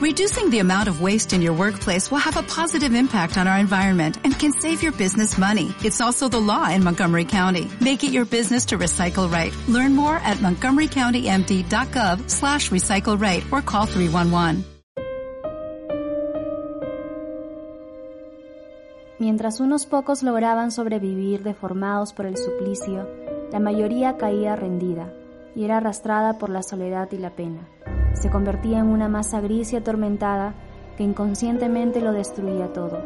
Reducing the amount of waste in your workplace will have a positive impact on our environment and can save your business money. It's also the law in Montgomery County. Make it your business to recycle right. Learn more at montgomerycountymd.gov slash recycle right or call 311. Mientras unos pocos lograban sobrevivir deformados por el suplicio, la mayoría caía rendida y era arrastrada por la soledad y la pena. Se convertía en una masa gris y atormentada que inconscientemente lo destruía todo.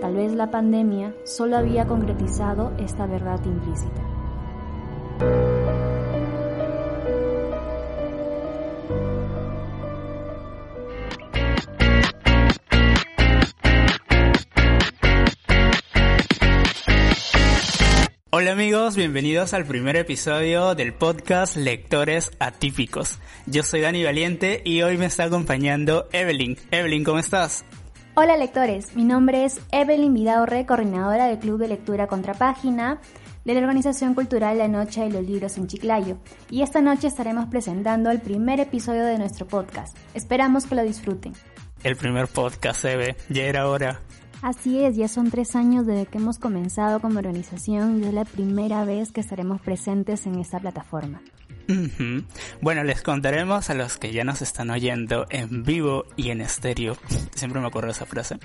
Tal vez la pandemia solo había concretizado esta verdad implícita. Hola amigos, bienvenidos al primer episodio del podcast Lectores Atípicos. Yo soy Dani Valiente y hoy me está acompañando Evelyn. Evelyn, ¿cómo estás? Hola lectores, mi nombre es Evelyn Vidaurre, coordinadora del Club de Lectura Contrapágina de la Organización Cultural La Noche de los Libros en Chiclayo. Y esta noche estaremos presentando el primer episodio de nuestro podcast. Esperamos que lo disfruten. El primer podcast, Eve, ya era hora. Así es, ya son tres años desde que hemos comenzado como organización y es la primera vez que estaremos presentes en esta plataforma. Bueno, les contaremos a los que ya nos están oyendo en vivo y en estéreo, siempre me acuerdo esa frase.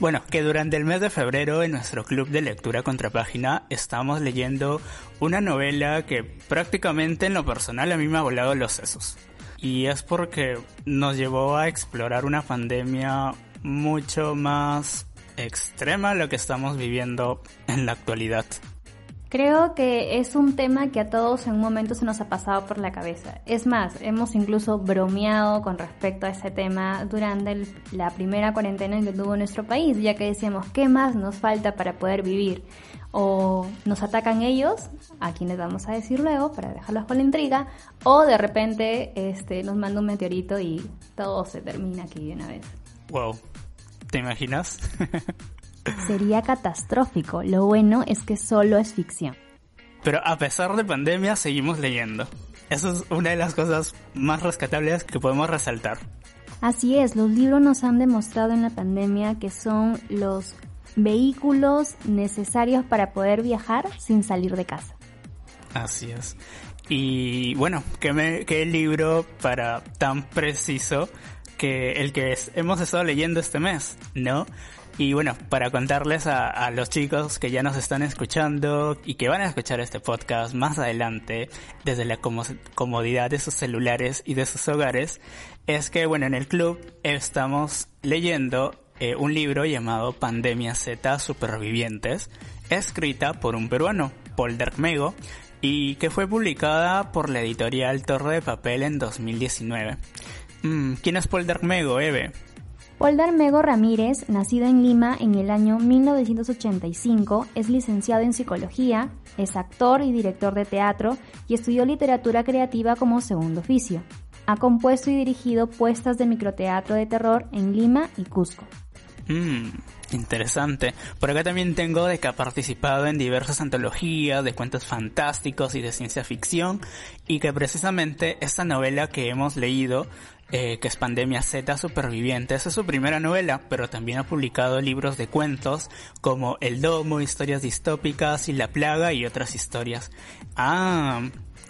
Bueno, que durante el mes de febrero en nuestro club de lectura contrapágina estamos leyendo una novela que prácticamente en lo personal a mí me ha volado los sesos. Y es porque nos llevó a explorar una pandemia mucho más extrema lo que estamos viviendo en la actualidad. Creo que es un tema que a todos en un momento se nos ha pasado por la cabeza. Es más, hemos incluso bromeado con respecto a ese tema durante la primera cuarentena que tuvo nuestro país, ya que decíamos, ¿qué más nos falta para poder vivir? O nos atacan ellos, a quienes vamos a decir luego, para dejarlos con la intriga, o de repente este, nos manda un meteorito y todo se termina aquí de una vez. Wow, ¿Te imaginas? Sería catastrófico. Lo bueno es que solo es ficción. Pero a pesar de pandemia, seguimos leyendo. Eso es una de las cosas más rescatables que podemos resaltar. Así es, los libros nos han demostrado en la pandemia que son los vehículos necesarios para poder viajar sin salir de casa. Así es. Y bueno, ¿qué, qué libro para tan preciso que el que hemos estado leyendo este mes, ¿no? Y bueno, para contarles a, los chicos que ya nos están escuchando y que van a escuchar este podcast más adelante desde la comodidad de sus celulares y de sus hogares, es que bueno, en el club estamos leyendo eh, un libro llamado Pandemia Z Supervivientes, escrita por un peruano, Paul Dermego, y que fue publicada por la editorial Torre de Papel en 2019. Mm, ¿Quién es Paul Darmego, Eve? Paul Darmego Ramírez, nacido en Lima en el año 1985, es licenciado en psicología, es actor y director de teatro y estudió literatura creativa como segundo oficio. Ha compuesto y dirigido puestas de microteatro de terror en Lima y Cusco. Mmm, interesante. Por acá también tengo de que ha participado en diversas antologías de cuentos fantásticos y de ciencia ficción y que precisamente esta novela que hemos leído eh, que es Pandemia Z Supervivientes. Es su primera novela, pero también ha publicado libros de cuentos como El Domo, historias distópicas y La Plaga y otras historias. Ah,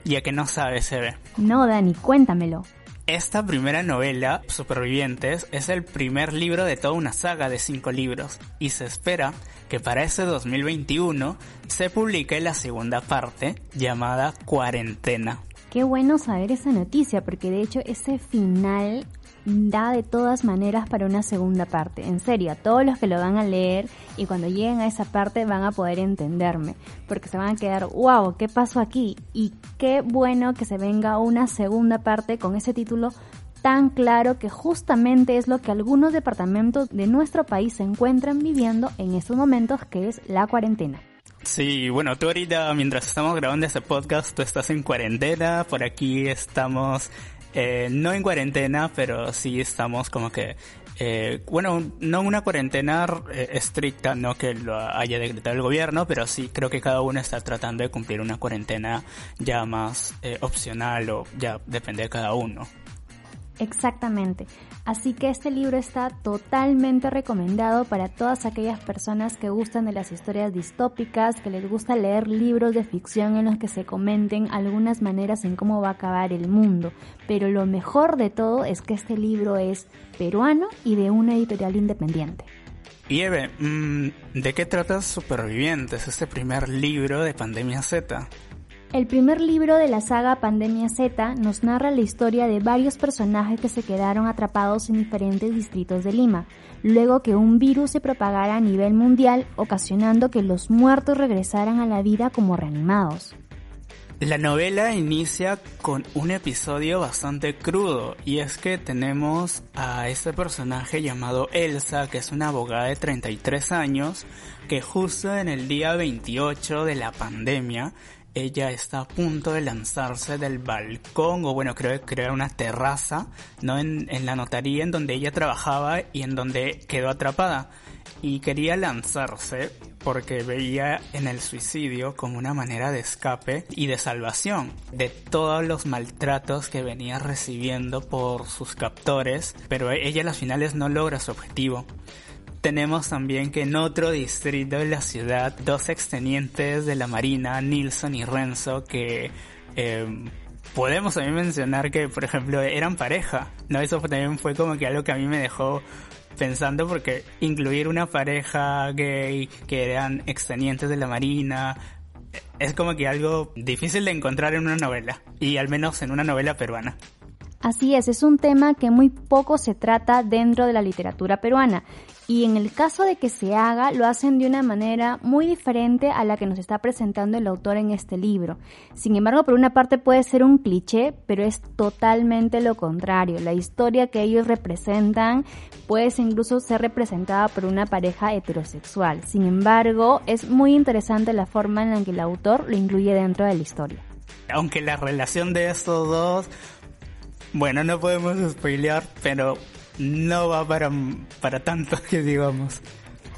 ya que no sabes, se ve. No, Dani, cuéntamelo. Esta primera novela, Supervivientes, es el primer libro de toda una saga de cinco libros y se espera que para ese 2021 se publique la segunda parte llamada Cuarentena. Qué bueno saber esa noticia, porque de hecho ese final da de todas maneras para una segunda parte. En serio, a todos los que lo van a leer y cuando lleguen a esa parte van a poder entenderme, porque se van a quedar, wow, ¿qué pasó aquí? Y qué bueno que se venga una segunda parte con ese título tan claro que justamente es lo que algunos departamentos de nuestro país se encuentran viviendo en estos momentos, que es la cuarentena. Sí, bueno, tú ahorita mientras estamos grabando este podcast, tú estás en cuarentena, por aquí estamos eh, no en cuarentena, pero sí estamos como que, eh, bueno, no una cuarentena eh, estricta, no que lo haya decretado el gobierno, pero sí creo que cada uno está tratando de cumplir una cuarentena ya más opcional o ya depende de cada uno. Exactamente. Así que este libro está totalmente recomendado para todas aquellas personas que gustan de las historias distópicas, que les gusta leer libros de ficción en los que se comenten algunas maneras en cómo va a acabar el mundo. Pero lo mejor de todo es que este libro es peruano y de una editorial independiente. Y mm, ¿de qué trata Supervivientes, este primer libro de Pandemia Z? El primer libro de la saga Pandemia Z nos narra la historia de varios personajes que se quedaron atrapados en diferentes distritos de Lima, luego que un virus se propagara a nivel mundial, ocasionando que los muertos regresaran a la vida como reanimados. La novela inicia con un episodio bastante crudo y es que tenemos a este personaje llamado Elsa, que es una abogada de 33 años, que justo en el día 28 de la pandemia ella está a punto de lanzarse del balcón, o bueno, creo que era una terraza, ¿no? En, la notaría en donde ella trabajaba y en donde quedó atrapada. Y quería lanzarse porque veía en el suicidio como una manera de escape y de salvación de todos los maltratos que venía recibiendo por sus captores, pero ella a las finales no logra su objetivo. Tenemos también que en otro distrito de la ciudad, dos extenientes de la Marina, Nilsson y Renzo, que eh, podemos también mencionar que, por ejemplo, eran pareja, ¿no? Eso también fue como que algo que a mí me dejó pensando porque incluir una pareja gay que eran extenientes de la Marina es como que algo difícil de encontrar en una novela, y al menos en una novela peruana. Así es, es un tema que muy poco se trata dentro de la literatura peruana y en el caso de que se haga lo hacen de una manera muy diferente a la que nos está presentando el autor en este libro. Sin embargo, por una parte puede ser un cliché, pero es totalmente lo contrario. La historia que ellos representan puede incluso ser representada por una pareja heterosexual. Sin embargo, es muy interesante la forma en la que el autor lo incluye dentro de la historia. Aunque la relación de estos dos bueno, no podemos spoilear, pero no va para, para tanto que digamos.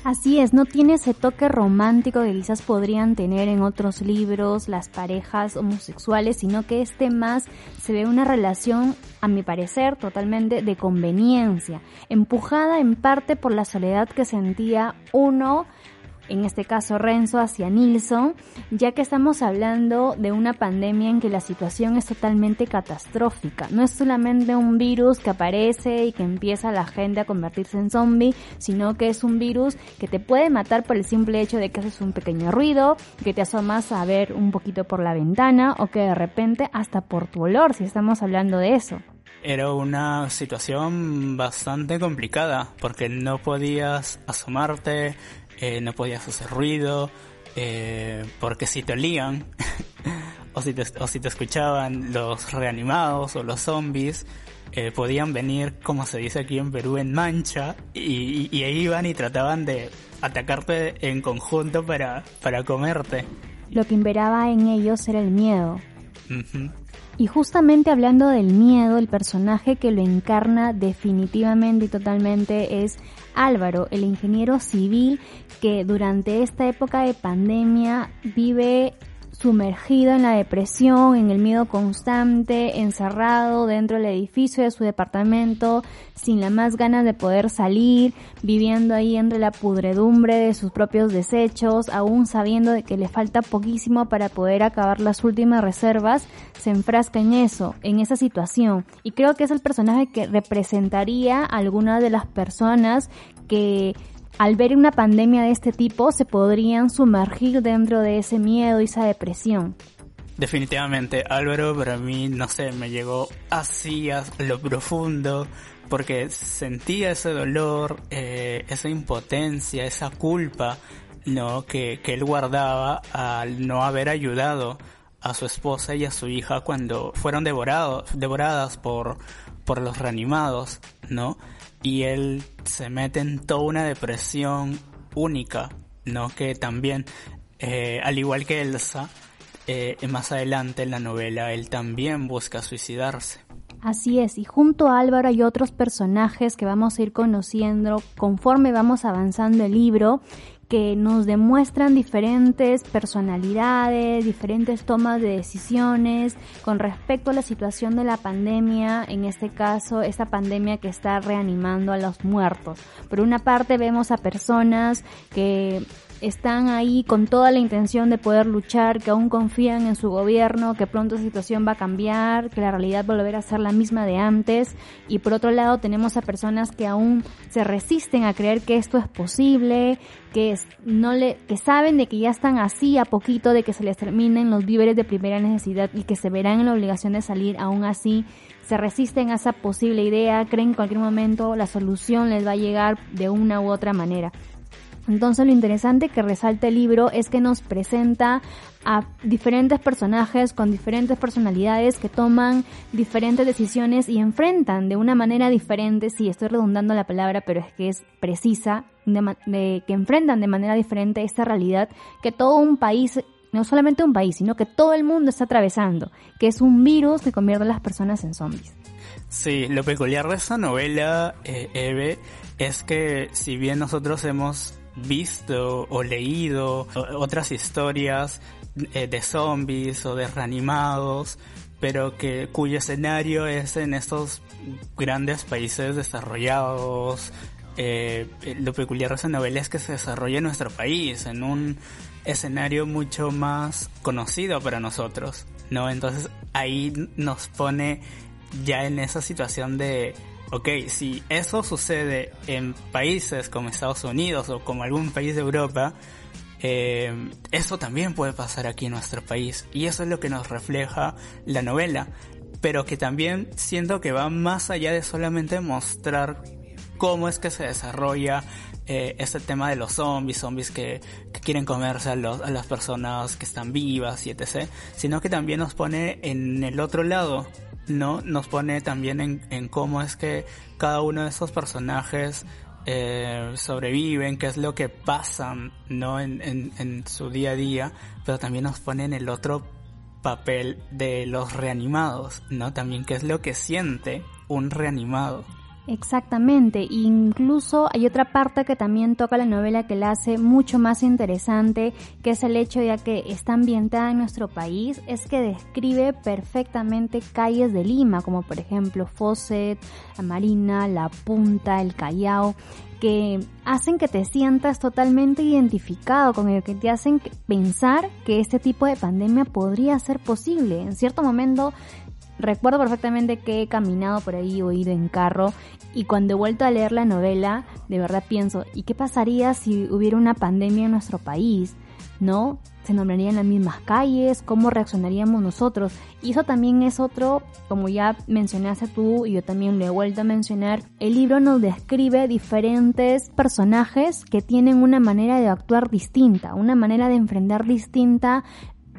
Así es, no tiene ese toque romántico que quizás podrían tener en otros libros las parejas homosexuales, sino que este más se ve una relación, a mi parecer, totalmente de conveniencia, empujada en parte por la soledad que sentía uno en este caso Renzo hacia Nilsson, ya que estamos hablando de una pandemia en que la situación es totalmente catastrófica. No es solamente un virus que aparece y que empieza la gente a convertirse en zombie, sino que es un virus que te puede matar por el simple hecho de que haces un pequeño ruido, que te asomas a ver un poquito por la ventana o que de repente hasta por tu olor, si estamos hablando de eso era una situación bastante complicada porque no podías asomarte, eh, no podías hacer ruido, eh, porque si te olían, o, si te, o si te escuchaban los reanimados o los zombies, eh, podían venir, como se dice aquí en Perú, en mancha, y, y, iban y trataban de atacarte en conjunto para, para comerte. Lo que imperaba en ellos era el miedo. Y justamente hablando del miedo, el personaje que lo encarna definitivamente y totalmente es Álvaro, el ingeniero civil que durante esta época de pandemia vive sumergido en la depresión, en el miedo constante, encerrado dentro del edificio de su departamento, sin la más ganas de poder salir, viviendo ahí entre la pudredumbre de sus propios desechos, aún sabiendo de que le falta poquísimo para poder acabar las últimas reservas, se enfrasca en eso, en esa situación. Y creo que es el personaje que representaría a alguna de las personas que al ver una pandemia de este tipo se podrían sumergir dentro de ese miedo y esa depresión. Definitivamente, Álvaro para mí, no sé, me llegó así a lo profundo, porque sentía ese dolor, eh, esa impotencia, esa culpa, ¿no? Que, que él guardaba al no haber ayudado a su esposa y a su hija cuando fueron devorados, devoradas por, por los reanimados, ¿no? Y él se mete en toda una depresión única, ¿no? Que también, eh, al igual que Elsa, eh, más adelante en la novela, él también busca suicidarse. Así es, y junto a Álvaro hay otros personajes que vamos a ir conociendo conforme vamos avanzando el libro, que nos demuestran diferentes personalidades, diferentes tomas de decisiones con respecto a la situación de la pandemia, en este caso, esta pandemia que está reanimando a los muertos. Por una parte vemos a personas que están ahí con toda la intención de poder luchar, que aún confían en su gobierno, que pronto la situación va a cambiar, que la realidad va a volver a ser la misma de antes. Y por otro lado tenemos a personas que aún se resisten a creer que esto es posible, que no le, que saben de que ya están así a poquito de que se les terminen los víveres de primera necesidad y que se verán en la obligación de salir aún así se resisten a esa posible idea, creen que en cualquier momento la solución les va a llegar de una u otra manera. Entonces lo interesante que resalta el libro es que nos presenta a diferentes personajes con diferentes personalidades que toman diferentes decisiones y enfrentan de una manera diferente, sí, estoy redundando la palabra, pero es que es precisa, de, que enfrentan de manera diferente esta realidad que todo un país no solamente un país, sino que todo el mundo está atravesando, que es un virus que convierte a las personas en zombies. Sí, lo peculiar de esta novela, eh, Eve, es que si bien nosotros hemos visto o leído otras historias eh, de zombies o de reanimados, pero que cuyo escenario es en estos grandes países desarrollados. Eh, lo peculiar de esa novela es que se desarrolla en nuestro país, en un escenario mucho más conocido para nosotros, ¿no? Entonces ahí nos pone ya en esa situación de ok, si eso sucede en países como Estados Unidos o como algún país de Europa, eh, eso también puede pasar aquí en nuestro país. Y eso es lo que nos refleja la novela. Pero que también siento que va más allá de solamente mostrar cómo es que se desarrolla eh, este tema de los zombies, zombies que, quieren comerse a, a las personas que están vivas y etc. Sino que también nos pone en el otro lado ¿no? Nos pone también en, cómo es que cada uno de esos personajes eh, sobreviven, qué es lo que pasan, ¿no? En, en, su día a día, pero también nos pone en el otro papel de los reanimados, ¿no? También qué es lo que siente un reanimado. Exactamente, incluso hay otra parte que también toca la novela que la hace mucho más interesante, que es el hecho ya que está ambientada en nuestro país, es que describe perfectamente calles de Lima, como por ejemplo Fosset, La Marina, La Punta, El Callao, que hacen que te sientas totalmente identificado con ello, que te hacen pensar que este tipo de pandemia podría ser posible. En cierto momento recuerdo perfectamente que he caminado por ahí o ido en carro y cuando he vuelto a leer la novela, de verdad pienso, ¿y qué pasaría si hubiera una pandemia en nuestro país? ¿No? ¿Se nombrarían las mismas calles? ¿Cómo reaccionaríamos nosotros? Y eso también es otro, como ya mencionaste tú y yo también lo he vuelto a mencionar, el libro nos describe diferentes personajes que tienen una manera de actuar distinta, una manera de enfrentar distinta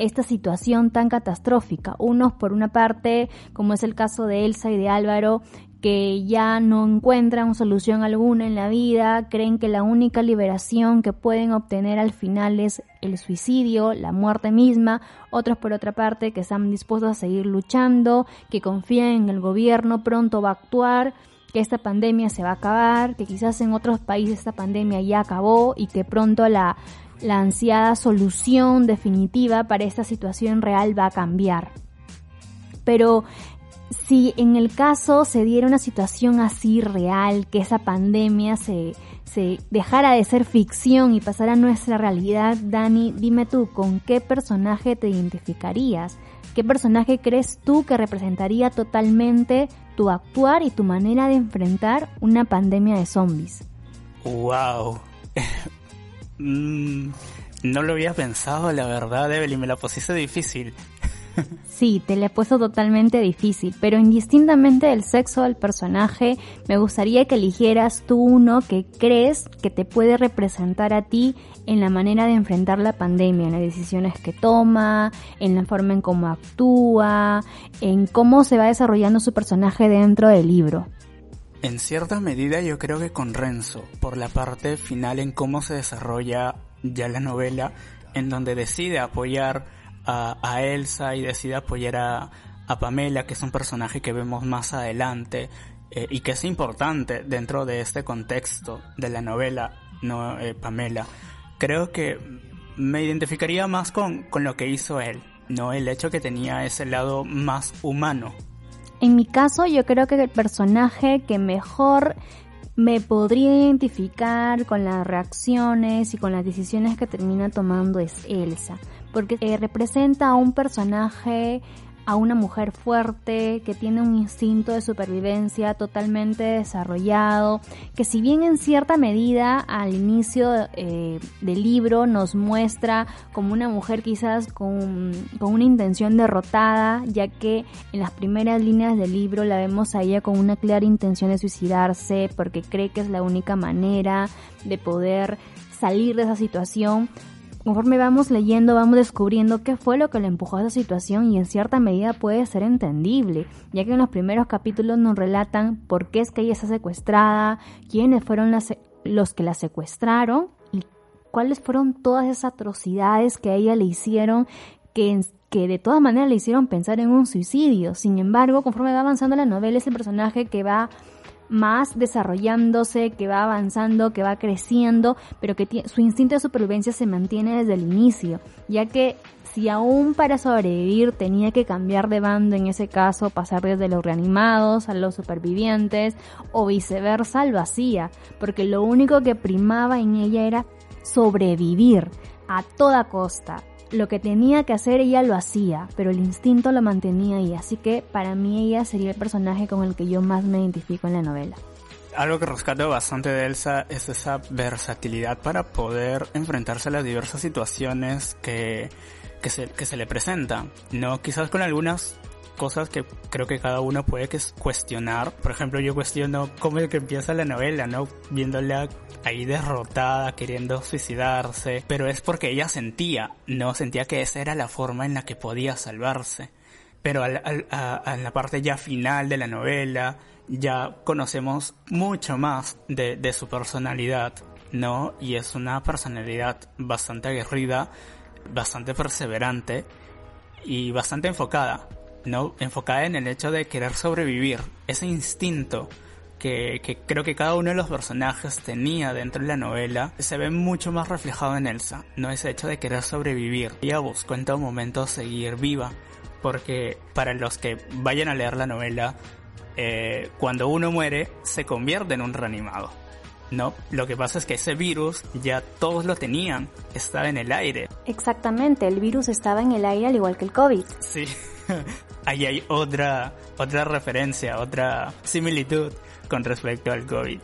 esta situación tan catastrófica. Unos por una parte, como es el caso de Elsa y de Álvaro, que ya no encuentran solución alguna en la vida, creen que la única liberación que pueden obtener al final es el suicidio, la muerte misma, otros por otra parte que están dispuestos a seguir luchando, que confían en el gobierno pronto va a actuar, que esta pandemia se va a acabar, que quizás en otros países esta pandemia ya acabó y que pronto la, la ansiada solución definitiva para esta situación real va a cambiar. Pero si en el caso se diera una situación así real, que esa pandemia se, se dejara de ser ficción y pasara a nuestra realidad, Dani, dime tú, ¿con qué personaje te identificarías? ¿Qué personaje crees tú que representaría totalmente tu actuar y tu manera de enfrentar una pandemia de zombies? ¡Wow! Mm, no lo había pensado, la verdad, Evelyn, me la pusiste difícil. Sí, te la he puesto totalmente difícil, pero indistintamente del sexo del personaje, me gustaría que eligieras tú uno que crees que te puede representar a ti en la manera de enfrentar la pandemia, en las decisiones que toma, en la forma en cómo actúa, en cómo se va desarrollando su personaje dentro del libro. En cierta medida yo creo que con Renzo, por la parte final en cómo se desarrolla ya la novela, en donde decide apoyar a, Elsa y decide apoyar a, Pamela, que es un personaje que vemos más adelante eh, y que es importante dentro de este contexto de la novela, no eh, Pamela. creo que me identificaría más con, con lo que hizo él, no el hecho que tenía ese lado más humano. En mi caso, yo creo que el personaje que mejor me podría identificar con las reacciones y con las decisiones que termina tomando es Elsa, porque eh, representa a un personaje a una mujer fuerte, que tiene un instinto de supervivencia totalmente desarrollado, que si bien en cierta medida al inicio eh, del libro nos muestra como una mujer quizás con, con, una intención derrotada, ya que en las primeras líneas del libro la vemos a ella con una clara intención de suicidarse porque cree que es la única manera de poder salir de esa situación, conforme vamos leyendo, vamos descubriendo qué fue lo que le empujó a esa situación y en cierta medida puede ser entendible, ya que en los primeros capítulos nos relatan por qué es que ella está secuestrada, quiénes fueron los que la secuestraron y cuáles fueron todas esas atrocidades que a ella le hicieron que, que de todas maneras le hicieron pensar en un suicidio. Sin embargo, conforme va avanzando la novela, es el personaje que va más desarrollándose, que va avanzando, que va creciendo, pero que su instinto de supervivencia se mantiene desde el inicio, ya que si aún para sobrevivir tenía que cambiar de bando, en ese caso pasar desde los reanimados a los supervivientes o viceversa, lo hacía, porque lo único que primaba en ella era sobrevivir a toda costa, lo que tenía que hacer ella lo hacía, pero el instinto lo mantenía ahí, así que para mí ella sería el personaje con el que yo más me identifico en la novela. Algo que rescato bastante de Elsa es esa versatilidad para poder enfrentarse a las diversas situaciones que, que, se, que se le presentan. No, quizás con algunas cosas que creo que cada uno puede cuestionar. Por ejemplo, yo cuestiono cómo es que empieza la novela, ¿no? Viéndola ahí derrotada, queriendo suicidarse. Pero es porque ella sentía, no sentía que esa era la forma en la que podía salvarse. Pero al, al, a, la parte ya final de la novela, ya conocemos mucho más de, de su personalidad, ¿no? Y es una personalidad bastante aguerrida, bastante perseverante y bastante enfocada. ¿No? Enfocada en el hecho de querer sobrevivir, ese instinto que, que, creo que cada uno de los personajes tenía dentro de la novela, se ve mucho más reflejado en Elsa, ¿no? Ese hecho de querer sobrevivir. Ella buscó en todo momento seguir viva, porque para los que vayan a leer la novela, eh, cuando uno muere, se convierte en un reanimado. No, lo que pasa es que ese virus ya todos lo tenían, estaba en el aire. Exactamente, el virus estaba en el aire al igual que el COVID. Sí, ahí hay otra, otra referencia, otra similitud con respecto al COVID.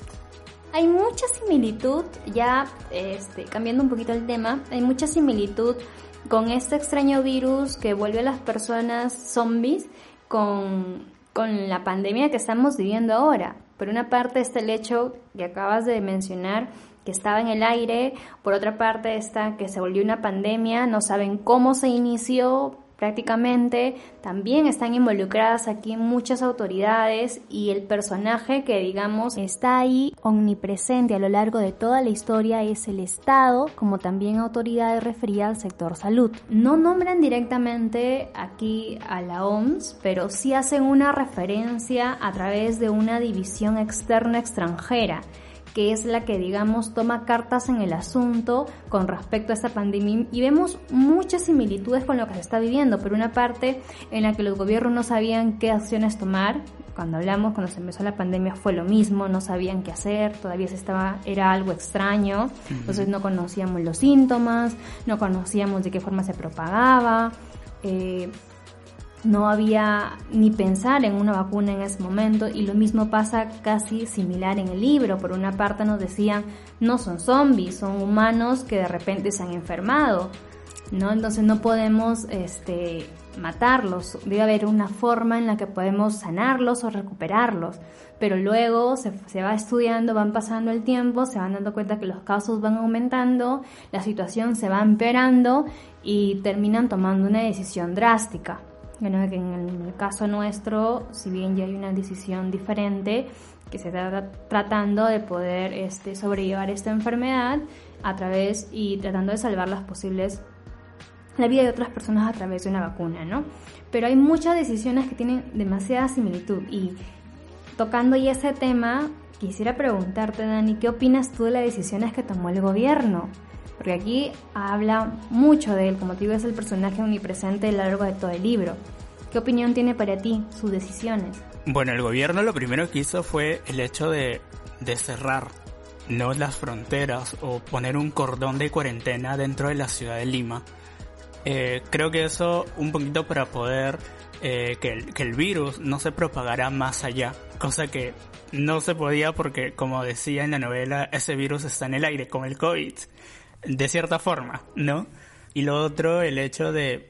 Hay mucha similitud, ya este, cambiando un poquito el tema, hay mucha similitud con este extraño virus que vuelve a las personas zombies con, con la pandemia que estamos viviendo ahora. Por una parte está el hecho que acabas de mencionar, que estaba en el aire, por otra parte está que se volvió una pandemia, no saben cómo se inició, prácticamente. También están involucradas aquí muchas autoridades y el personaje que digamos está ahí omnipresente a lo largo de toda la historia es el Estado, como también autoridades referidas al sector salud. No nombran directamente aquí a la OMS, pero sí hacen una referencia a través de una división externa extranjera que es la que, digamos, toma cartas en el asunto con respecto a esta pandemia. Y vemos muchas similitudes con lo que se está viviendo. Por una parte, en la que los gobiernos no sabían qué acciones tomar, cuando hablamos, cuando se empezó la pandemia fue lo mismo, no sabían qué hacer, todavía se estaba, era algo extraño, entonces no conocíamos los síntomas, no conocíamos de qué forma se propagaba, eh, no había ni pensar en una vacuna en ese momento y lo mismo pasa casi similar en el libro. Por una parte nos decían, no son zombies, son humanos que de repente se han enfermado, ¿no? Entonces no podemos este, matarlos, debe haber una forma en la que podemos sanarlos o recuperarlos. Pero luego se, se va estudiando, van pasando el tiempo, se van dando cuenta que los casos van aumentando, la situación se va empeorando y terminan tomando una decisión drástica. Bueno, en el caso nuestro, si bien ya hay una decisión diferente, que se está tratando de poder este, sobrellevar esta enfermedad a través y tratando de salvar las posibles la vida de otras personas a través de una vacuna, ¿no? Pero hay muchas decisiones que tienen demasiada similitud y tocando ya ese tema, quisiera preguntarte, Dani, ¿qué opinas tú de las decisiones que tomó el gobierno? Porque aquí habla mucho de él, como te digo, es el personaje omnipresente a lo largo de todo el libro. ¿Qué opinión tiene para ti sus decisiones? Bueno, el gobierno lo primero que hizo fue el hecho de, de cerrar no las fronteras o poner un cordón de cuarentena dentro de la ciudad de Lima. Eh, creo que eso un poquito para poder eh, que, el, que el virus no se propagara más allá, cosa que no se podía porque, como decía en la novela, ese virus está en el aire, como el COVID, de cierta forma, ¿no? Y lo otro, el hecho de...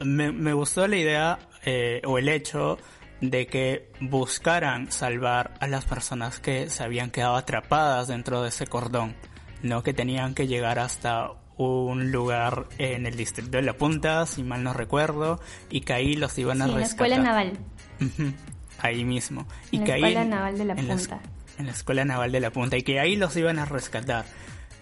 Me, me gustó la idea eh, o el hecho de que buscaran salvar a las personas que se habían quedado atrapadas dentro de ese cordón, no que tenían que llegar hasta un lugar en el distrito de La Punta, si mal no recuerdo, y que ahí los iban a rescatar. En la escuela naval. ahí mismo. Y en que la escuela ahí, naval de La en Punta. en la escuela naval de La Punta, y que ahí los iban a rescatar.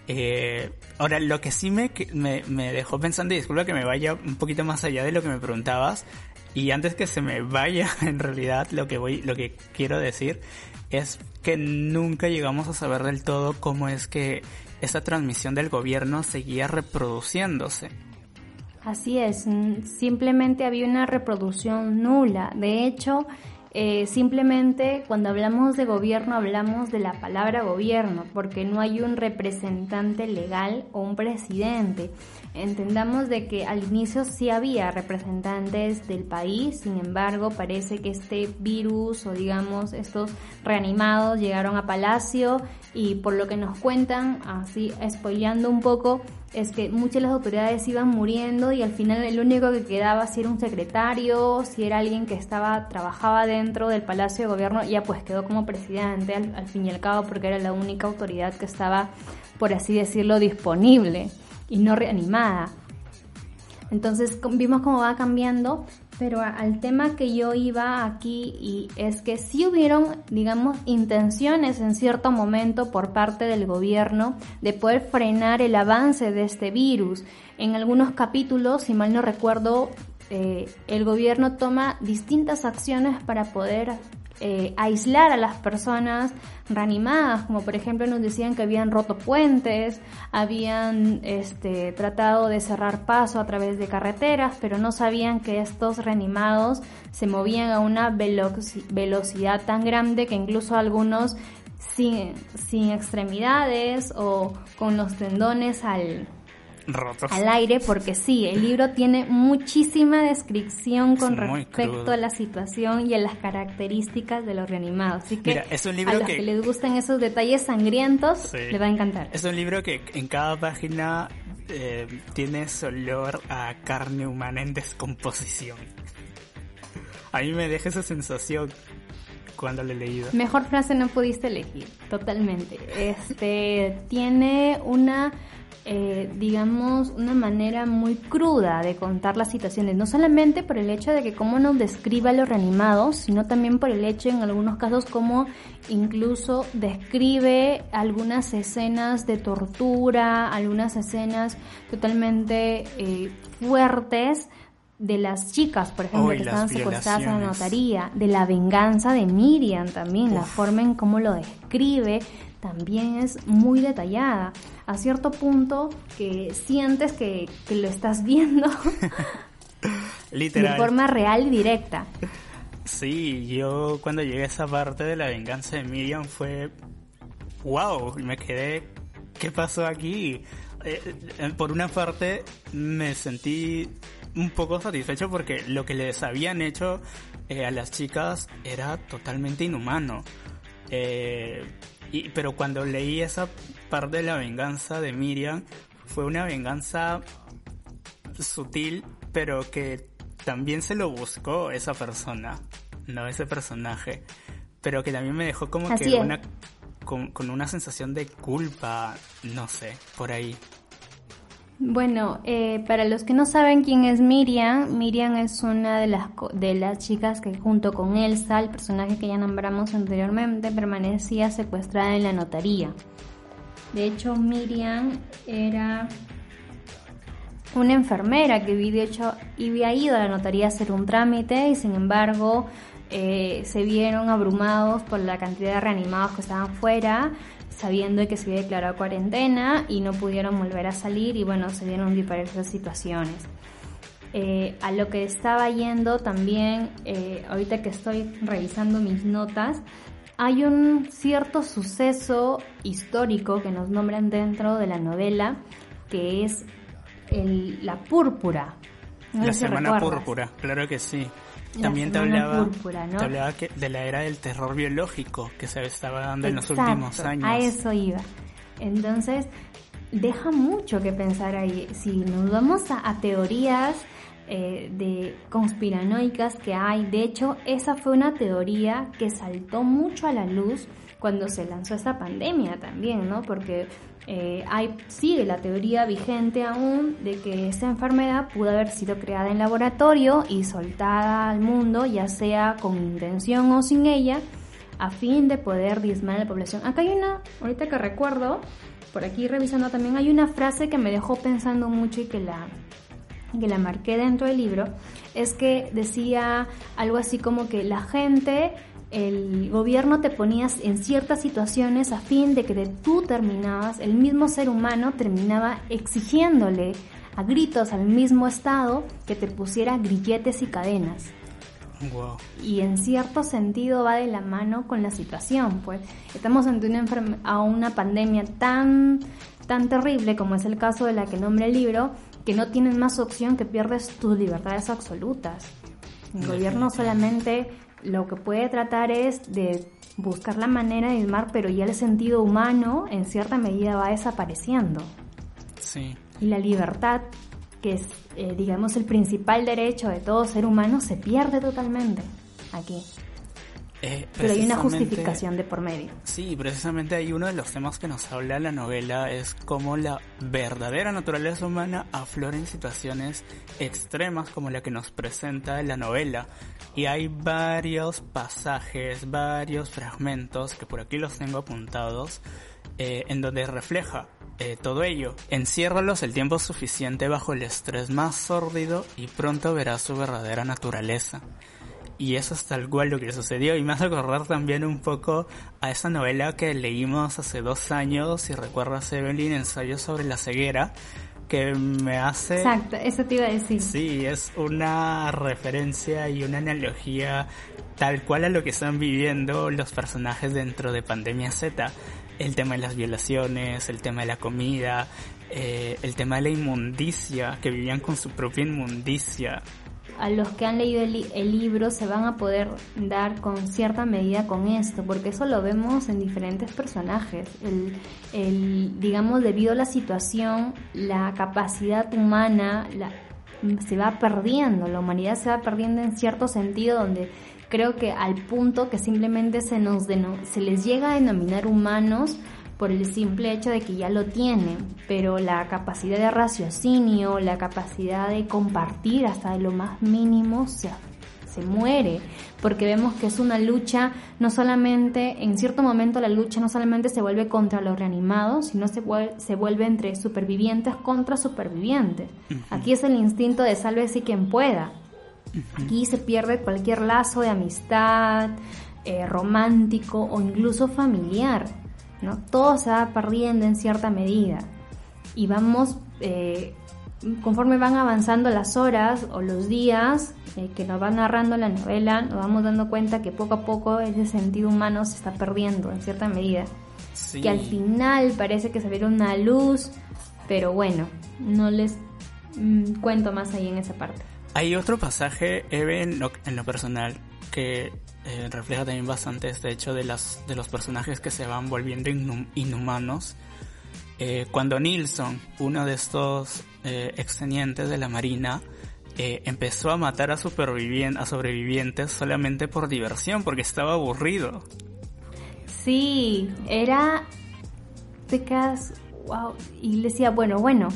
Eh, ahora, lo que sí me, me, me dejó pensando, y disculpa que me vaya un poquito más allá de lo que me preguntabas, y antes que se me vaya, en realidad, lo que voy, lo que quiero decir es que nunca llegamos a saber del todo cómo es que esa transmisión del gobierno seguía reproduciéndose. Así es, simplemente había una reproducción nula. De hecho, eh, simplemente cuando hablamos de gobierno hablamos de la palabra gobierno, porque no hay un representante legal o un presidente. Entendamos de que al inicio sí había representantes del país, sin embargo parece que este virus o digamos estos reanimados llegaron a Palacio y por lo que nos cuentan, así spoileando un poco, es que muchas de las autoridades iban muriendo y al final el único que quedaba si era un secretario, si era alguien que estaba trabajaba dentro del Palacio de Gobierno, ya pues quedó como presidente al, al fin y al cabo porque era la única autoridad que estaba, por así decirlo, disponible y no reanimada. Entonces vimos cómo va cambiando, pero al tema que yo iba aquí y es que sí hubieron, digamos, intenciones en cierto momento por parte del gobierno de poder frenar el avance de este virus. En algunos capítulos, si mal no recuerdo, eh, el gobierno toma distintas acciones para poder eh, aislar a las personas reanimadas, como por ejemplo nos decían que habían roto puentes, habían este, tratado de cerrar paso a través de carreteras, pero no sabían que estos reanimados se movían a una velocidad tan grande que incluso algunos sin, sin extremidades o con los tendones al, Rotos. al aire porque sí, el libro tiene muchísima descripción con respecto a la situación y a las características de los reanimados. Así que Mira, es un libro a los que... que... les gustan esos detalles sangrientos, Sí. les va a encantar. Es un libro que en cada página eh, tiene ese olor a carne humana en descomposición. A mí me deja esa sensación cuando lo he leído. Mejor frase no pudiste elegir, totalmente. Este tiene una eh, digamos, una manera muy cruda de contar las situaciones, no solamente por el hecho de que cómo nos describe a los reanimados, sino también por el hecho en algunos casos cómo incluso describe algunas escenas de tortura, algunas escenas totalmente eh, fuertes de las chicas, por ejemplo, Uy, que estaban secuestradas en la notaría, de la venganza de Miriam también, la Uf. forma en cómo lo describe también es muy detallada. A cierto punto que sientes que, que lo estás viendo de Literal. forma real y directa. Sí, yo cuando llegué a esa parte de la venganza de Miriam fue wow, y me quedé ¿qué pasó aquí? Eh, eh, por una parte me sentí un poco satisfecho porque lo que les habían hecho eh, a las chicas era totalmente inhumano. Eh, y, pero cuando leí esa parte de la venganza de Miriam, fue una venganza sutil, pero que también se lo buscó esa persona, no ese personaje, pero que también me dejó como Así que es. una con, con una sensación de culpa, no sé, por ahí. Bueno, eh, para los que no saben quién es Miriam, Miriam es una de las, de las chicas que junto con Elsa, el personaje que ya nombramos anteriormente, permanecía secuestrada en la notaría. De hecho, Miriam era una enfermera que había, hecho, había ido a la notaría a hacer un trámite y sin embargo eh, se vieron abrumados por la cantidad de reanimados que estaban fuera. Sabiendo que se había declarado cuarentena y no pudieron volver a salir y bueno, se dieron diferentes situaciones. Eh, a lo que estaba yendo también, eh, ahorita que estoy revisando mis notas, hay un cierto suceso histórico que nos nombran dentro de la novela, que es la púrpura. la semana púrpura, claro que sí. También te hablaba, de la era del terror biológico que se estaba dando en los últimos años. A eso iba. Entonces, deja mucho que pensar ahí. Si nos vamos a teorías eh, de conspiranoicas que hay. De hecho, esa fue una teoría que saltó mucho a la luz cuando se lanzó esta pandemia también, ¿no? Porque eh, hay, sigue la teoría vigente aún de que esta enfermedad pudo haber sido creada en laboratorio y soltada al mundo, ya sea con intención o sin ella, a fin de poder diezmar la población. Acá hay una, ahorita que recuerdo, por aquí revisando también, hay una frase que me dejó pensando mucho y que la que la marqué dentro del libro, es que decía algo así como que la gente, el gobierno te ponías en ciertas situaciones a fin de que de tú terminabas, el mismo ser humano terminaba exigiéndole a gritos al mismo Estado que te pusiera grilletes y cadenas. Y en cierto sentido va de la mano con la situación, pues estamos ante una, a una pandemia tan, tan terrible como es el caso de la que nombra el libro, que no tienen más opción que pierdes tus libertades absolutas. El gobierno solamente lo que puede tratar es de buscar la manera de mar, pero ya el sentido humano en cierta medida va desapareciendo. Sí. Y la libertad, que es, eh, digamos, el principal derecho de todo ser humano, se pierde totalmente aquí. Eh, Pero hay una justificación de por medio. Sí, precisamente hay uno de los temas que nos habla la novela es cómo la verdadera naturaleza humana aflora en situaciones extremas como la que nos presenta la novela. Y hay varios pasajes, varios fragmentos que por aquí los tengo apuntados eh, en donde refleja eh, todo ello. Enciérralos el tiempo suficiente bajo el estrés más sórdido y pronto verás su verdadera naturaleza. Y eso es tal cual lo que sucedió. Y me hace acordar también un poco a esa novela que leímos hace dos años, si recuerdas Evelyn, Ensayo sobre la ceguera, que me hace... Exacto, eso te iba a decir. Sí, es una referencia y una analogía tal cual a lo que están viviendo los personajes dentro de Pandemia Z. El tema de las violaciones, el tema de la comida, eh, el tema de la inmundicia, que vivían con su propia inmundicia a los que han leído el, libro se van a poder dar con cierta medida con esto, porque eso lo vemos en diferentes personajes. El, digamos, debido a la situación, la capacidad humana se va perdiendo, la humanidad se va perdiendo en cierto sentido donde creo que al punto que simplemente se nos se les llega a denominar humanos por el simple hecho de que ya lo tienen, pero la capacidad de raciocinio, la capacidad de compartir hasta de lo más mínimo se, se muere, porque vemos que es una lucha, no solamente, en cierto momento la lucha no solamente se vuelve contra los reanimados, sino se vuelve, se vuelve entre supervivientes contra supervivientes. Aquí es el instinto de salve si quien pueda. Aquí se pierde cualquier lazo de amistad, eh, romántico o incluso familiar. ¿No? Todo se va perdiendo en cierta medida y vamos, eh, conforme van avanzando las horas o los días eh, que nos va narrando la novela, nos vamos dando cuenta que poco a poco ese sentido humano se está perdiendo en cierta medida. Que al final parece que se ve una luz, pero bueno, no les mm, cuento más ahí en esa parte. Hay otro pasaje, Eve, en lo personal, que eh, refleja también bastante este hecho de, las, de los personajes que se van volviendo inhumanos. Eh, cuando Nilsson, uno de estos eh, extenientes de la Marina, empezó a matar a, sobrevivientes solamente por diversión, porque estaba aburrido. Sí, era... Te quedas... Wow. Y le decía, bueno, bueno.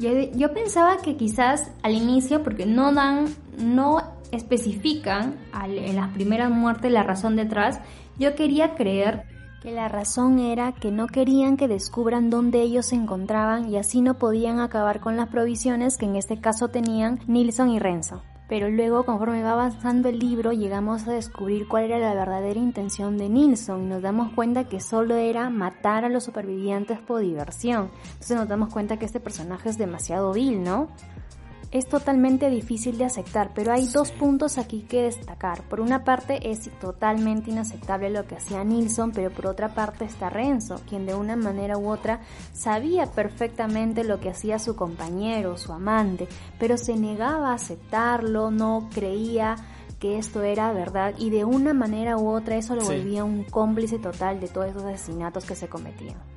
Yo, yo pensaba que quizás al inicio, porque no dan, no especifican en las primeras muertes la razón detrás, yo quería creer que la razón era que no querían que descubran dónde ellos se encontraban y así no podían acabar con las provisiones que en este caso tenían Nilsson y Renzo. pero luego conforme va avanzando el libro llegamos a descubrir cuál era la verdadera intención de Nilsson y nos damos cuenta que solo era matar a los supervivientes por diversión. Entonces nos damos cuenta que este personaje es demasiado vil, ¿no? Es totalmente difícil de aceptar, pero hay dos puntos aquí que destacar. Por una parte es totalmente inaceptable lo que hacía Nilsson, pero por otra parte está Renzo, quien de una manera u otra sabía perfectamente lo que hacía su compañero, su amante, pero se negaba a aceptarlo, no creía que esto era verdad y de una manera u otra eso lo volvía un cómplice total de todos esos asesinatos que se cometían.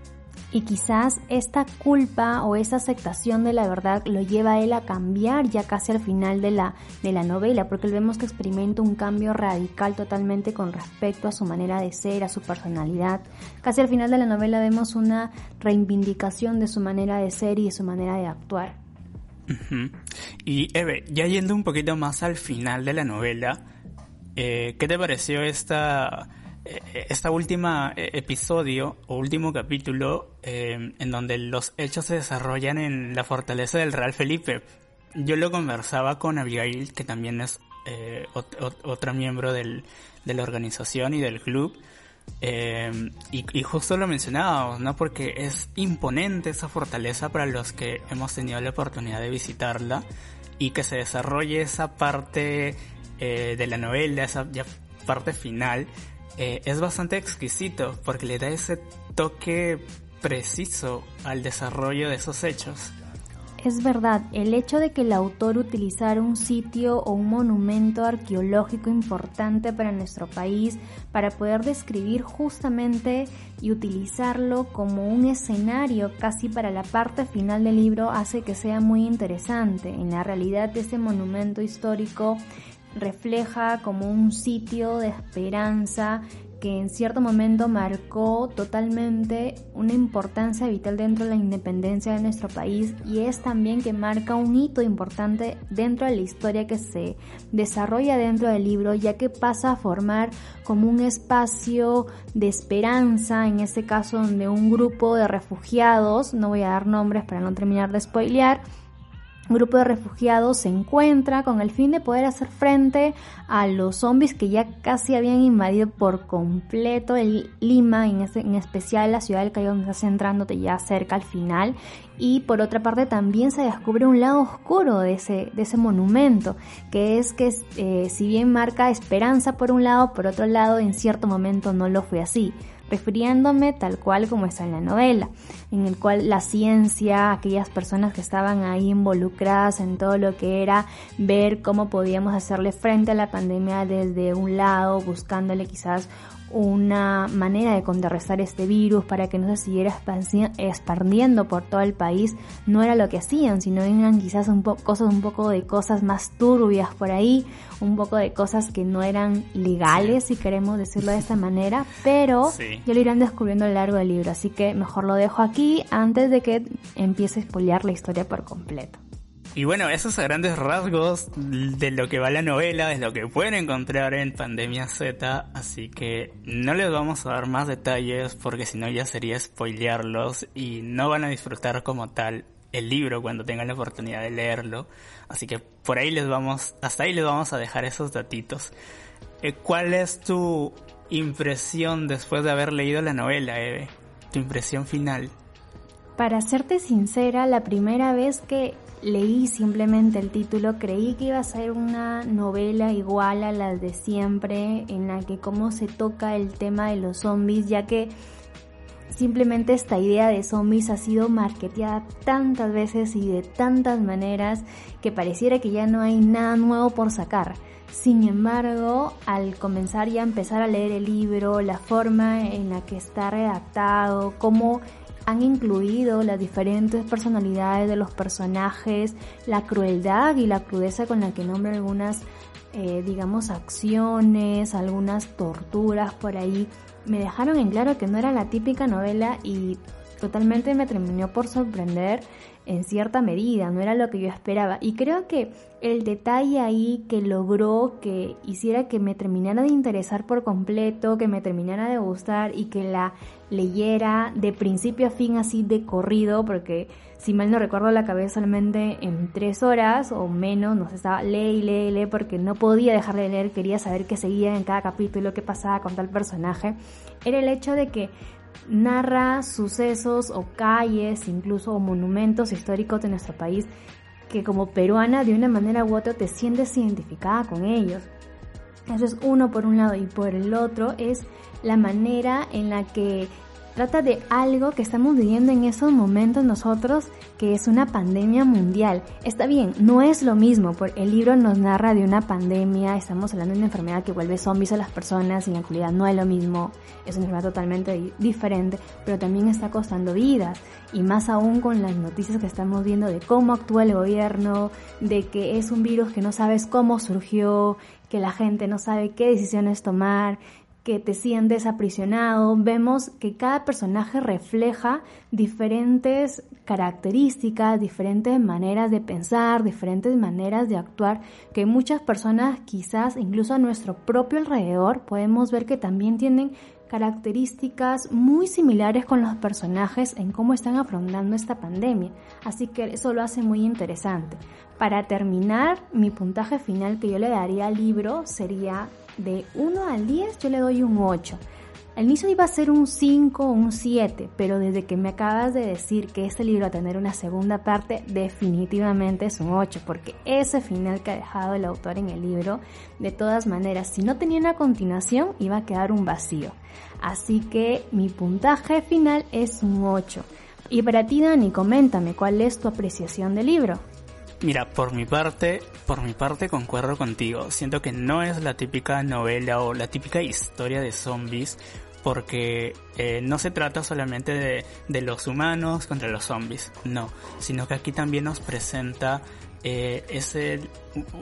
Y quizás esta culpa o esa aceptación de la verdad lo lleva a él a cambiar ya casi al final de la, de la novela, porque vemos que experimenta un cambio radical totalmente con respecto a su manera de ser, a su personalidad. Casi al final de la novela vemos una reivindicación de su manera de ser y de su manera de actuar. Y Eve, ya yendo un poquito más al final de la novela, eh, ¿qué te pareció esta eh, esta última eh, episodio o último capítulo eh, en donde los hechos se desarrollan en la fortaleza del Real Felipe. Yo lo conversaba con Abigail, que también es otra miembro del, de la organización y del club. y, y, justo lo mencionábamos, ¿no? Porque es imponente esa fortaleza para los que hemos tenido la oportunidad de visitarla y que se desarrolle esa parte de la novela, esa parte final, eh, es bastante exquisito porque le da ese toque preciso al desarrollo de esos hechos. Es verdad, el hecho de que el autor utilizara un sitio o un monumento arqueológico importante para nuestro país para poder describir justamente y utilizarlo como un escenario casi para la parte final del libro hace que sea muy interesante. En la realidad ese monumento histórico refleja como un sitio de esperanza que en cierto momento marcó totalmente una importancia vital dentro de la independencia de nuestro país y es también que marca un hito importante dentro de la historia que se desarrolla dentro del libro ya que pasa a formar como un espacio de esperanza en este caso donde un grupo de refugiados, no voy a dar nombres para no terminar de spoilear, un grupo de refugiados se encuentra con el fin de poder hacer frente a los zombies que ya casi habían invadido por completo el Lima, en, en especial la ciudad del Callao donde está centrándote ya cerca al final. Y por otra parte también se descubre un lado oscuro de ese, de ese monumento, que es que eh, si bien marca esperanza por un lado, por otro lado en cierto momento no lo fue así refiriéndome tal cual como está en la novela, en el cual la ciencia, aquellas personas que estaban ahí involucradas en todo lo que era ver cómo podíamos hacerle frente a la pandemia desde un lado, buscándole quizás una manera de contrarrestar este virus para que no se siguiera expandiendo por todo el país. No era lo que hacían, sino eran quizás un poco cosas un poco de cosas más turbias por ahí, un poco de cosas que no eran legales, si queremos decirlo de esta manera, pero ya lo irán descubriendo a lo largo del libro, así que mejor lo dejo aquí antes de que empiece a spoilear la historia por completo. Y bueno, esos grandes rasgos de lo que va la novela, es lo que pueden encontrar en Pandemia Z, así que no les vamos a dar más detalles porque si no ya sería spoilearlos y no van a disfrutar como tal el libro cuando tengan la oportunidad de leerlo. Así que por ahí les vamos, hasta ahí les vamos a dejar esos datitos. Eh, ¿Cuál es tu impresión después de haber leído la novela, Eve? Tu impresión final. Para serte sincera, la primera vez que leí simplemente el título, creí que iba a ser una novela igual a las de siempre, en la que cómo se toca el tema de los zombies, ya que simplemente esta idea de zombies ha sido marketeada tantas veces y de tantas maneras que pareciera que ya no hay nada nuevo por sacar. Sin embargo, al comenzar ya a empezar a leer el libro, la forma en la que está redactado, cómo han incluido las diferentes personalidades de los personajes, la crueldad y la crudeza con la que nombra algunas, eh, digamos, acciones, algunas torturas por ahí, me dejaron en claro que no era la típica novela y totalmente me terminó por sorprender en cierta medida, no era lo que yo esperaba. Y creo que el detalle ahí que logró que hiciera que me terminara de interesar por completo, que me terminara de gustar y que la leyera de principio a fin así de corrido, porque si mal no recuerdo la cabeza solamente en tres horas o menos, nos estaba lee y lee y lee porque no podía dejar de leer, quería saber qué seguía en cada capítulo, qué pasaba con tal personaje, era el hecho de que narra sucesos o calles, incluso monumentos históricos de nuestro país, que como peruana de una manera u otra te sientes identificada con ellos. Eso es uno por un lado y por el otro es la manera en la que trata de algo que estamos viviendo en esos momentos nosotros, que es una pandemia mundial. Está bien, no es lo mismo, porque el libro nos narra de una pandemia, estamos hablando de una enfermedad que vuelve zombies a las personas y en realidad no es lo mismo, es una enfermedad totalmente diferente, pero también está costando vidas y más aún con las noticias que estamos viendo de cómo actúa el gobierno, de que es un virus que no sabes cómo surgió, que la gente no sabe qué decisiones tomar, que te sientes aprisionado. Vemos que cada personaje refleja diferentes características, diferentes maneras de pensar, diferentes maneras de actuar, que muchas personas quizás incluso a nuestro propio alrededor podemos ver que también tienen características muy similares con los personajes en cómo están afrontando esta pandemia. Así que eso lo hace muy interesante. Para terminar, mi puntaje final que yo le daría al libro sería de 1 al 10 yo le doy un 8. Al inicio iba a ser un 5 o un 7, pero desde que me acabas de decir que este libro va a tener una segunda parte, definitivamente es un 8, porque ese final que ha dejado el autor en el libro, de todas maneras, si no tenía una continuación, iba a quedar un vacío. Así que mi puntaje final es un 8. Y para ti, Dani, coméntame cuál es tu apreciación del libro. Mira, por mi parte, por mi parte concuerdo contigo. Siento que no es la típica novela o la típica historia de zombies porque eh, no se trata solamente de, de, los humanos contra los zombies, no, sino que aquí también nos presenta eh, ese,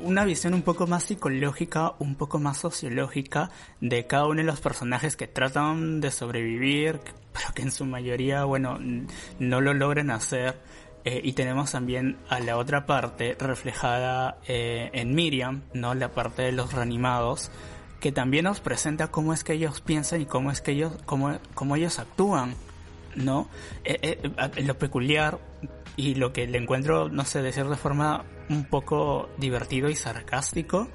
una visión un poco más psicológica, un poco más sociológica de cada uno de los personajes que tratan de sobrevivir, pero que en su mayoría, bueno, no lo logran hacer. Eh, y tenemos también a la otra parte reflejada eh, en Miriam, ¿no? La parte de los reanimados, que también nos presenta cómo es que ellos piensan y cómo es que ellos, cómo, cómo ellos actúan, ¿no? Eh, lo peculiar y lo que le encuentro, no sé, de forma un poco divertido y sarcástico,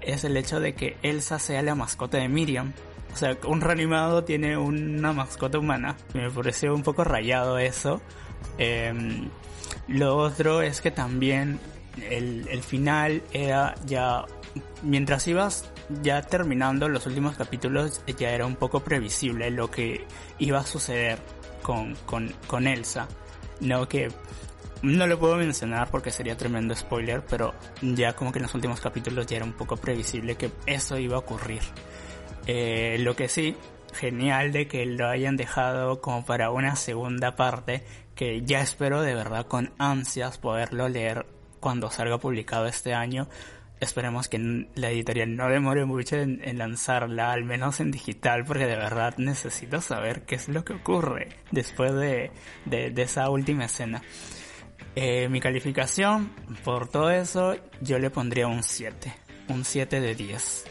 es el hecho de que Elsa sea la mascota de Miriam. O sea, un reanimado tiene una mascota humana. Me pareció un poco rayado eso. Eh, lo otro es que también el, el final era ya, mientras ibas ya terminando los últimos capítulos, ya era un poco previsible lo que iba a suceder con, con, con Elsa. No que no lo puedo mencionar porque sería tremendo spoiler, pero ya como que en los últimos capítulos ya era un poco previsible que eso iba a ocurrir. Eh, lo que sí, genial de que lo hayan dejado como para una segunda parte que ya espero de verdad con ansias poderlo leer cuando salga publicado este año. Esperemos que la editorial no demore mucho en, lanzarla, al menos en digital, porque de verdad necesito saber qué es lo que ocurre después de, de, esa última escena. Eh, mi calificación, por todo eso, yo le pondría un 7, un 7 de 10.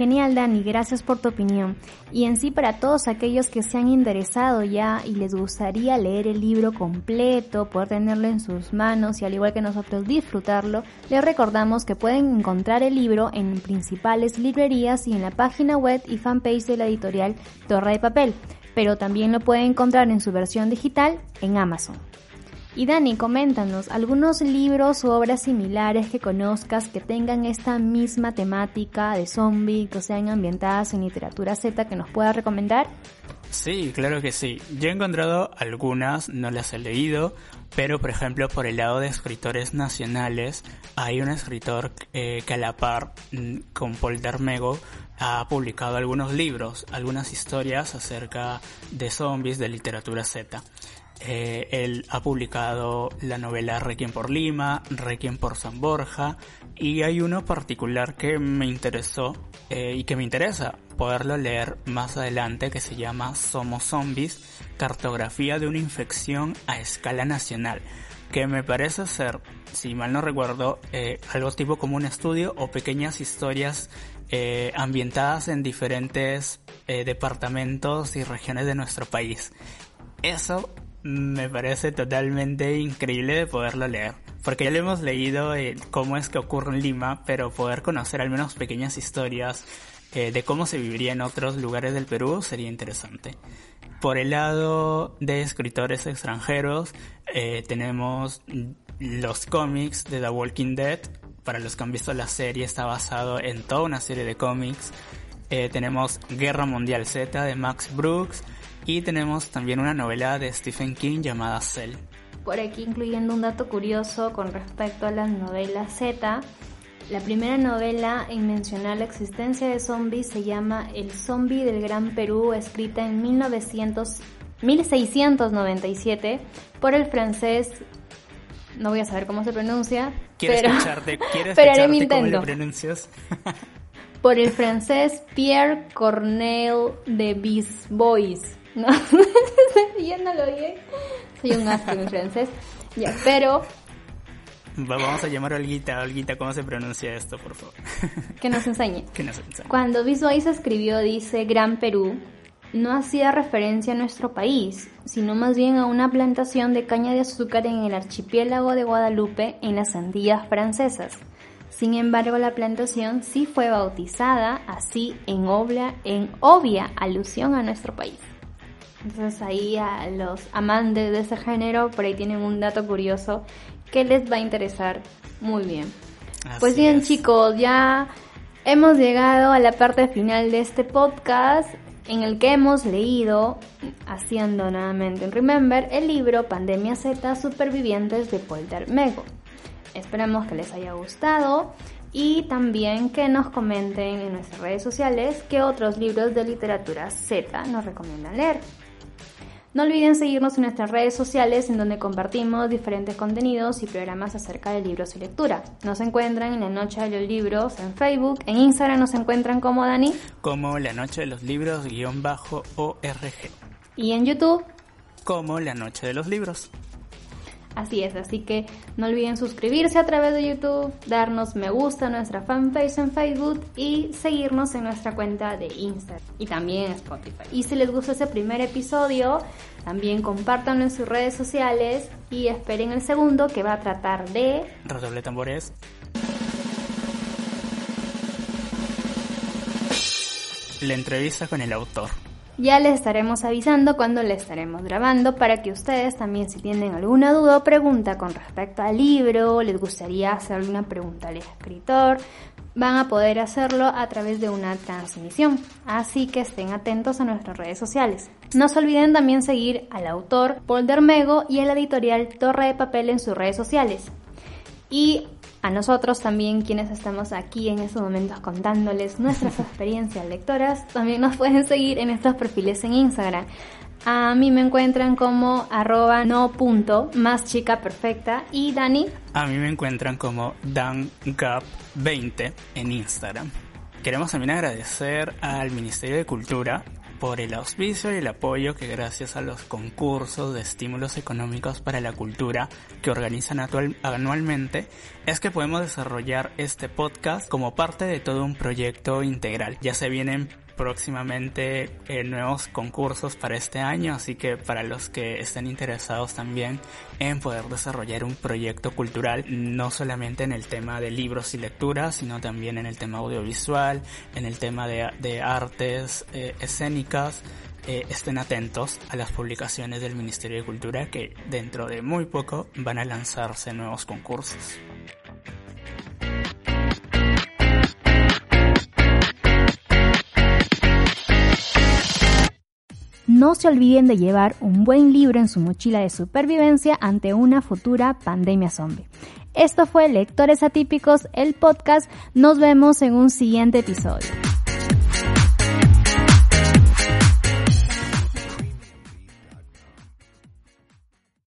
Genial, Dani, gracias por tu opinión. Y en sí, para todos aquellos que se han interesado ya y les gustaría leer el libro completo, poder tenerlo en sus manos y al igual que nosotros disfrutarlo, les recordamos que pueden encontrar el libro en principales librerías y en la página web y fanpage de la editorial Torre de Papel, pero también lo pueden encontrar en su versión digital en Amazon. Y Dani, coméntanos algunos libros o obras similares que conozcas que tengan esta misma temática de zombie, que sean ambientadas en literatura Z que nos puedas recomendar. Sí, claro que sí. Yo he encontrado algunas, no las he leído, pero por ejemplo por el lado de escritores nacionales hay un escritor eh, que a la par mm, con Paul Dermego ha publicado algunos libros, algunas historias acerca de zombies de literatura Z. Eh, él ha publicado la novela Requiem por Lima, Requiem por San Borja, y hay uno particular que me interesó eh, y que me interesa poderlo leer más adelante que se llama Somos Zombies, cartografía de una infección a escala nacional que me parece ser, si mal no recuerdo, eh, algo tipo como un estudio o pequeñas historias ambientadas en diferentes departamentos y regiones de nuestro país. Eso me parece totalmente increíble de poderlo leer. Porque ya lo hemos leído cómo es que ocurre en Lima, pero poder conocer al menos pequeñas historias de cómo se viviría en otros lugares del Perú sería interesante. Por el lado de escritores extranjeros, eh, tenemos los cómics de The Walking Dead. Para los que han visto la serie, está basado en toda una serie de cómics. Eh, tenemos Guerra Mundial Z de Max Brooks. Y tenemos también una novela de Stephen King llamada Cell. Por aquí incluyendo un dato curioso con respecto a las novelas Z la primera novela en mencionar la existencia de zombies se llama El zombie del Gran Perú, escrita en 1900, 1697 por el francés, no voy a saber cómo se pronuncia, pero, escucharte, pero mi intento. pronuncias? por el francés Pierre Cornel de Bisbois. No, yo no lo oí. Soy un astro en francés. Ya, pero Vamos a llamar a Olguita. Olguita, ¿cómo se pronuncia esto, por favor? Que nos enseñe. que nos enseñe. Cuando Visualiz escribió, dice Gran Perú, no hacía referencia a nuestro país, sino más bien a una plantación de caña de azúcar en el archipiélago de Guadalupe, en las Andillas francesas. Sin embargo, la plantación sí fue bautizada así en, en obvia alusión a nuestro país. Entonces ahí a los amantes de ese género, por ahí tienen un dato curioso que les va a interesar muy bien. pues bien chicos, ya hemos llegado a la parte final de este podcast en el que hemos leído, haciendo nuevamente un remember, el libro Pandemia Z Supervivientes de Polter Mego. Esperamos que les haya gustado y también que nos comenten en nuestras redes sociales qué otros libros de literatura Z nos recomiendan leer. No olviden seguirnos en nuestras redes sociales en donde compartimos diferentes contenidos y programas acerca de libros y lectura. Nos encuentran en la Noche de los Libros en Facebook, en Instagram nos encuentran como Dani. Como la Noche de los Libros guion bajo ORG. Y en YouTube. Como la Noche de los Libros. Así es, así que no olviden suscribirse a través de YouTube, darnos me gusta a nuestra fanpage en Facebook y seguirnos en nuestra cuenta de Instagram y también Spotify. Y si les gusta ese primer episodio, también compártanlo en sus redes sociales y esperen el segundo que va a tratar de... Redoble tambores. La entrevista con el autor. Ya les estaremos avisando cuando le estaremos grabando para que ustedes también si tienen alguna duda o pregunta con respecto al libro, les gustaría hacer alguna pregunta al escritor, van a poder hacerlo a través de una transmisión. Así que estén atentos a nuestras redes sociales. No se olviden también seguir al autor Paul Dermego y a la editorial Torre de Papel en sus redes sociales. Y a nosotros también, quienes estamos aquí en estos momentos contándoles nuestras experiencias lectoras, también nos pueden seguir en estos perfiles en Instagram. A mí me encuentran como arroba no punto más chica perfecta y Dani. A mí me encuentran como DanGap20 en Instagram. Queremos también agradecer al Ministerio de Cultura por el auspicio y el apoyo que gracias a los concursos de estímulos económicos para la cultura que organizan anualmente es que podemos desarrollar este podcast como parte de todo un proyecto integral. Ya se vienen próximamente eh, nuevos concursos para este año, así que para los que estén interesados también en poder desarrollar un proyecto cultural, no solamente en el tema de libros y lecturas, sino también en el tema audiovisual, en el tema de, artes eh, escénicas, eh, estén atentos a las publicaciones del Ministerio de Cultura que dentro de muy poco van a lanzarse nuevos concursos. No se olviden de llevar un buen libro en su mochila de supervivencia ante una futura pandemia zombie. Esto fue Lectores Atípicos, el podcast. Nos vemos en un siguiente episodio.